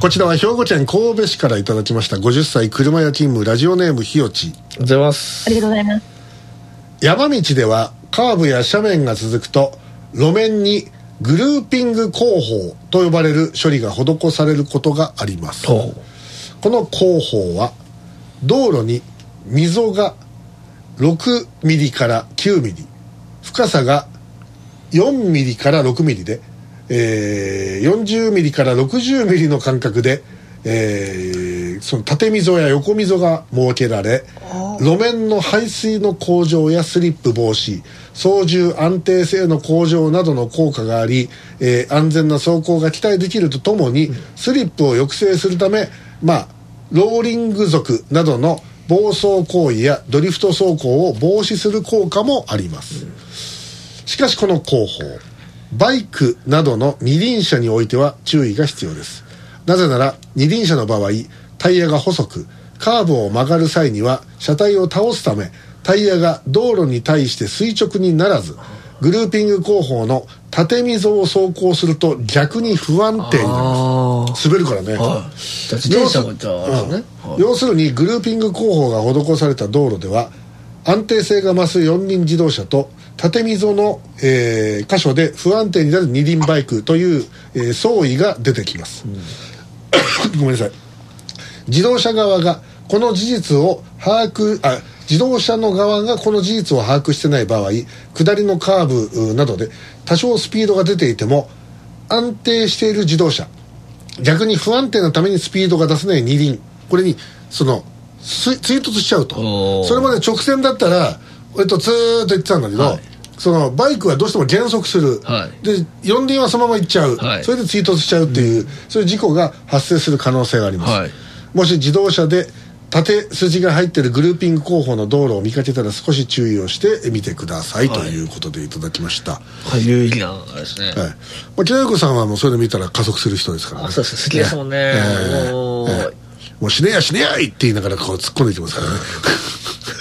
こちらは兵庫県神戸市からいただきました50歳車屋勤務ラジオネームひよちありがとうございます。ありがとうございます。山道ではカーブや斜面が続くと路面にグルーピング工法と呼ばれる処理が施されることがあります。ほこの工法は道路に溝が6ミリから9ミリ深さが4ミリから6ミリで、えー40ミリから60ミリの間隔で、えーその縦溝や横溝が設けられ路面の排水の向上やスリップ防止操縦安定性の向上などの効果があり、えー安全な走行が期待できるとともにスリップを抑制するためまあローリング族などの暴走行為やドリフト走行を防止する効果もあります、しかしこの工法バイクなどの二輪車においては注意が必要です。なぜなら二輪車の場合タイヤが細くカーブを曲がる際には車体を倒すためタイヤが道路に対して垂直にならずグルーピング工法の縦溝を走行すると逆に不安定になりあます。滑るからね、あはい。じゃあ自転車もじゃああれですねうん要するにグルーピング工法が施された道路では安定性が増す四輪自動車と縦溝の、えー箇所で不安定になる二輪バイクという、えー相違が出てきます、ごめんなさい。自動車側がこの事実を把握あ自動車の側がこの事実を把握してない場合下りのカーブうなどで多少スピードが出ていても安定している自動車。逆に不安定なためにスピードが出せない二輪。これにそのす追突しちゃうと。それまで直線だったらえっとずーっと行ってたんだけど、はいそのバイクはどうしても減速する、はい。で四輪はそのまま行っちゃう、はい。それで追突しちゃうっていう、そういう事故が発生する可能性があります、はい。もし自動車で縦筋が入ってるグルーピング工法の道路を見かけたら少し注意をしてみてください、はい。ということでいただきました、はい。有意義なあれですね。はい。まあ、木田子さんはもうそれ見たら加速する人ですからね。あそうです。好きですもんね。ええ。もう。ええ。もう死ねや死ねやいって言いながらこう突っ込んでいきますからね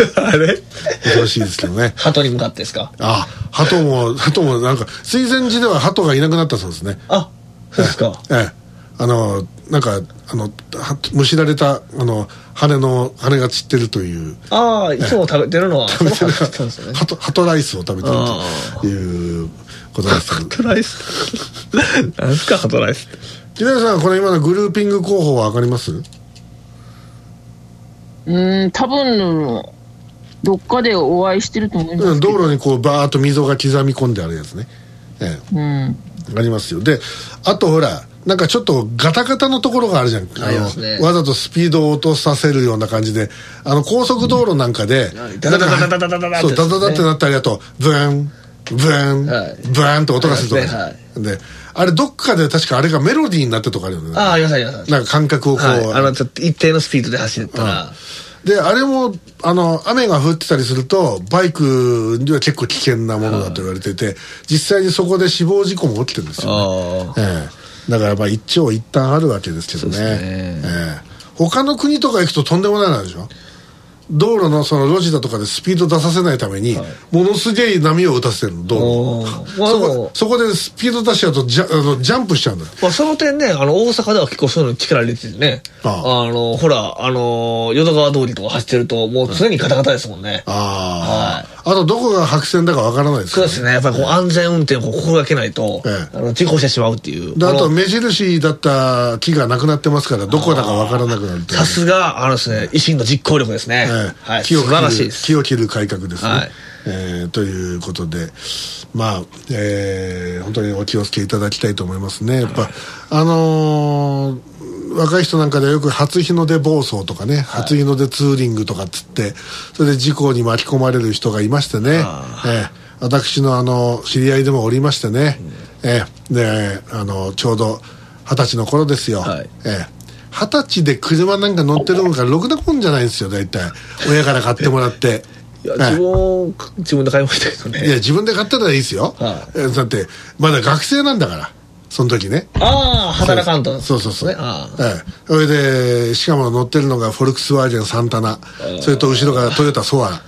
あれ？恐ろしいですけどね。鳩に向かってですか？あ鳩も鳩もなんか水前寺では鳩がいなくなったそうですね。あそうですか。ええ。あのなんかあのはむしられたあの羽の羽が散ってるという。ああいつも食べてるのは食べてる。鳩だったんですよね。ハトハトライスを食べてるということですけどハトライス。なんですかハトライス木田さんこの今のグルーピング工法は分かります？うん、多分、どっかでお会いしてると思いまうんすけど。道路にこうバーッと溝が刻み込んであるやつね。ええ。うん。ありますよ。であとほらなんかちょっとガタガタのところがあるじゃん。ありますね。わざとスピードを落とさせるような感じで。あの高速道路なんかで、うん。ダダダダダダダダダそうダダダってねなったりあとブーンブーン、はいブーンと音がするとか、ありますねであれどっかで確かあれがメロディーになってるとかあるよねああありますありますなんか感覚をこう、はいあのちょっと一定のスピードで走ったらであれもあの雨が降ってたりするとバイクには結構危険なものだと言われてて実際にそこで死亡事故も起きてるんですよね。あええ、だからまあ一長一短あるわけですけどね。ね。ええ、他の国とか行くととんでもないのあるでしょ？道路のその路地だとかでスピード出させないために、ものすげえ波を打たせてるの道お路そこそこでスピード出しちゃうとジャあのジャンプしちゃうんだ。まあ、その点ね、あの、大阪では結構そういうの力入れててね。ああ。の、ほら、あの、淀川通りとか走ってると、もう常にガタガタですもんね。ああ、あとどこが白線だかわからないですからそうですね。やっぱりこう安全運転を心がけないと、ええあの、事故してしまうっていう。であことの目印だった木がなくなってますからどこだかわからなくなるさすが、あのですね、維新の実行力ですね。ええはい。素木を切る晴らしいです。木を切る改革ですね、はいえーということでまあ、えー本当にお気をつけいただきたいと思いますねやっぱあのー若い人なんかではよく初日の出暴走とかね、初日の出ツーリングとかっつってそれで事故に巻き込まれる人がいましてね、ええ。私のあの知り合いでもおりましてね、ええ。であのちょうど二十歳の頃ですよ、はい。ええ。二十歳で車なんか乗ってるのがろくなもんじゃないんですよ大体。親から買ってもらって。いや、はい自分、自分で買いましたけどね。いや自分で買ったらいいですよ、はえ。だってまだ学生なんだからその時ね。ああ、働かんと。そう。そうそう、ね。ええ。それでしかも乗ってるのがフォルクスワーゲンサンタナ。それと後ろがトヨタソアラ。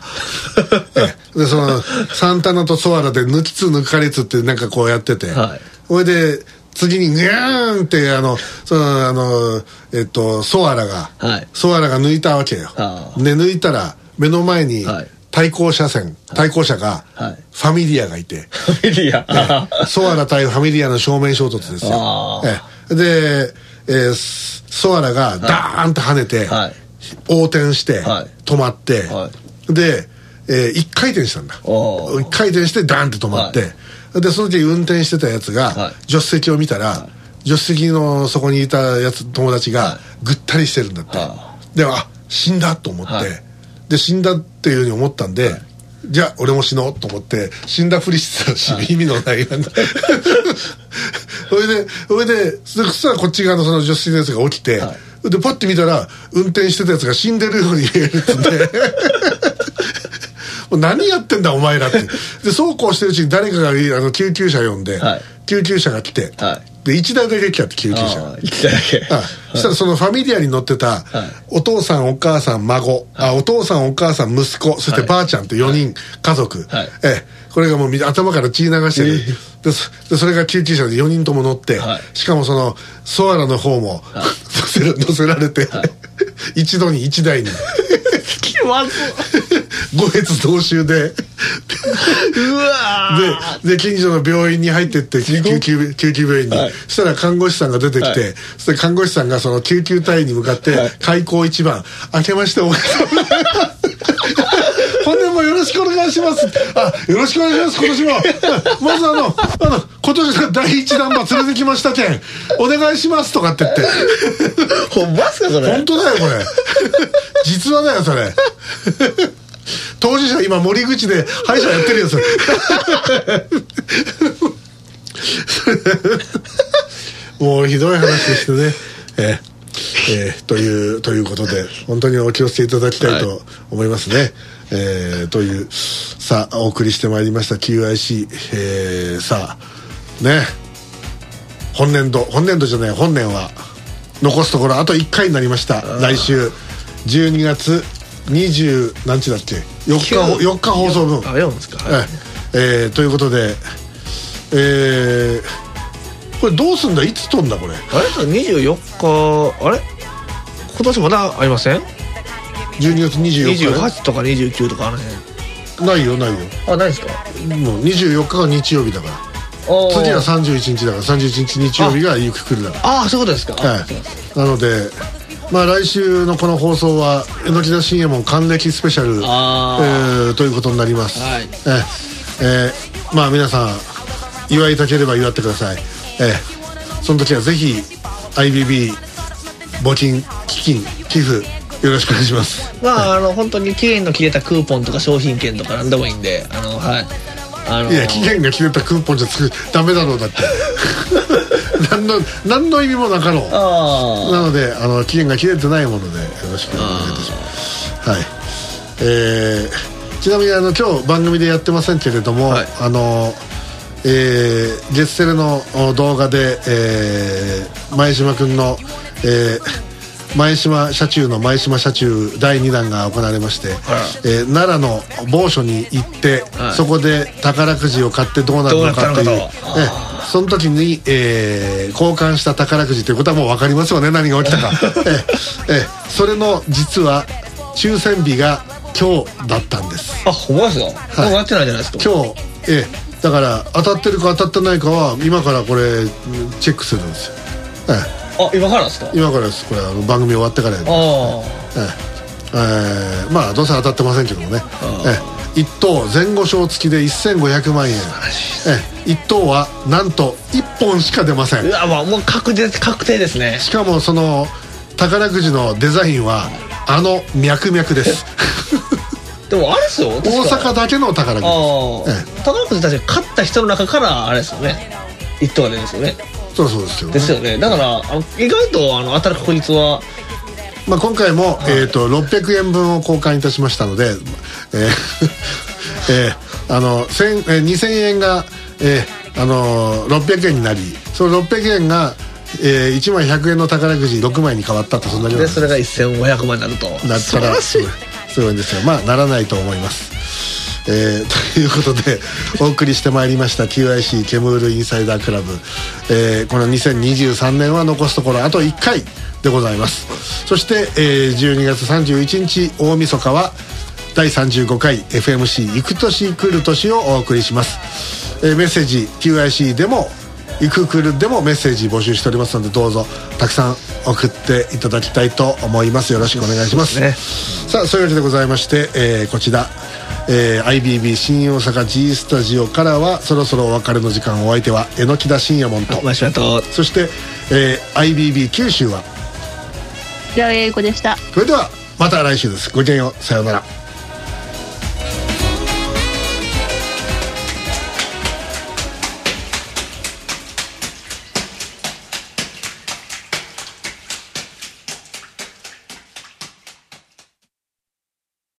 ええ。でそのサンタナとソアラで抜きつ抜かれつってなんかこうやってて、はい。それで次にグーンってあのそのあのえっとソアラが、はい。ソアラが抜いたわけよ。あで抜いたら目の前にはい対向車線、対向車が、はい。ファミリアがいて、ファミリア。ソアラ対ファミリアの正面衝突ですよ。で、えーソアラがダーンと跳ねて、はい。横転して、はい。止まって、はで、えー一回転したんだ。おー。一回転してダーンって止まって、で、その時運転してたやつが、はい。助手席を見たら、助手席のそこにいたやつ、友達がはぐったりしてるんだって。はで、あ、死んだと思って、はいで、死んだっていうふうに思ったんで、じゃあ俺も死のうと思って死んだふりしてたし、意味のないなんだ それでそれでそしたらこっち側のその助手席のやつが起きて、はでパッて見たら運転してたやつが死んでるように見えるっつって。もう何やってんだお前らって。でそうこうしてるうちに誰かがあの救急車呼んで、はい。救急車が来て、はいで1台だけ来たって救急車がああ、生きただけ。あそしたらそのファミリアに乗ってた、お父さんお母さん孫、あお父さんお母さん息子そしてはいばあちゃんと4人、家族、はい。ええ。これがもうみ頭から血流してる、でそでそれが救急車で4人とも乗って、はい。しかもそのソアラの方も、乗せら乗せられて、一度に1台に。気まず五越同州でうわーでで近所の病院に入ってって救急救救急病院に、はいそしたら看護師さんが出てきて、はいそして看護師さんがその救急隊員に向かって、はい開口一番「明けましておめでとうございます」本年もよろしくお願いします。あ、よろしくお願いします、今年も。う んまずあの、あの、今年の第一弾馬連れてきましたけん、お願いしますとかって言って。ほんまっすかそれ本当だよ、これ。実話だよ、それ。当事者今森口で歯医者やってるよ、それ。もうひどい話でしてね。えーえーというということで本当にお気をつけいただきたいと思いますね。えーというさあお送りしてまいりました QIC、えーさあね。本年度本年度じゃない本年は。残すところあと1回になりました。来週。12月20何日だっけ？4日ほ4日放送分。あ、読むんですかはい。ええ。えーということでえーこれどうすんだ？いつ飛んだ？これ。あれ？24日、あれ？今年まだありません？12月24日 ?28 とか29とかあの辺。ないよないよ。あ、ないですか？もう24日が日曜日だから。次は31日だから31日日曜日がゆく来るだからああ、そういうことですか。はい、なので、まあ、来週のこの放送は「榎田信右衛門還暦スペシャル」あえーということになります、はい。えーえーまあ皆さん祝いたければ祝ってください、えーその時はぜひ IBB 募金基金寄付よろしくお願いします。まあ、あの、本当に期限の切れたクーポンとか商品券とか何でもいいんで、あの、はい。あのいや期限が切れたクーポンじゃつくダメだろうだって何の何の意味もなかろう。あなのであの期限が切れてないものでよろしくお願いいたします。はい。えーちなみにあの今日番組でやってませんけれども、はい。あのえー、ゲッセルのお動画で、えー前島君の、えー前島車中の前島車中第2弾が行われまして、えー奈良の某所に行って、はい。そこで宝くじを買ってどうなるのかというどその時に、えー交換した宝くじということはもう分かりますよね何が起きたか、えーえーそれの実は抽選日が今日だったんです。あ。あ、ほんまですか？もうやってないじゃないですか。今日えーだから当たってるか当たってないかは今からこれうんチェックするんですよ、えー。あ、今からですか？今からです。これあの番組終わってからやります。あえええー。まあどうせ当たってませんけどもね、ええ一等前後賞付きで1500万円、ええ一等はなんと1本しか出ませあ。うんわ、まあ、もう確実、確定ですね。しかもその宝くじのデザインはあの脈々ですでもあれですよ。大阪だけの宝くじあえあ。宝くじたち勝った人の中から、あれですよね。一等が出るんですよね。そうそうですよ、ねですよね。だから、意外と、あの、当たる確率は、まあ、今回も、えー、と600円分を交換いたしましたので、えー えーあの1000えー2000円が、えーあのー600円になりその600円が、えー1枚100円の宝くじ6枚に変わったとそんなようなで、それが1500万になると。なったら。すごいんですよ。まあならないと思います。えー ということでお送りしてまいりました QIC ケムールインサイダークラブ、えーこの2023年は残すところあと1回でございます。そして、えー12月31日大晦日は第35回 FMC 行く年来る年をお送りします、えーメッセージ QIC でも行く来るでもメッセージ募集しておりますのでどうぞたくさん送っていただきたいと思います。よろしくお願いします。ね。さあそういうわけでございまして、えーこちら、えー IBB 新大阪 G スタジオからはそろそろお別れの時間お相手は榎木田信也門と。マシュマと。そして、えー IBB 九州は？じゃあ、英子でした。それではまた来週です。ごきげんよう。さようなら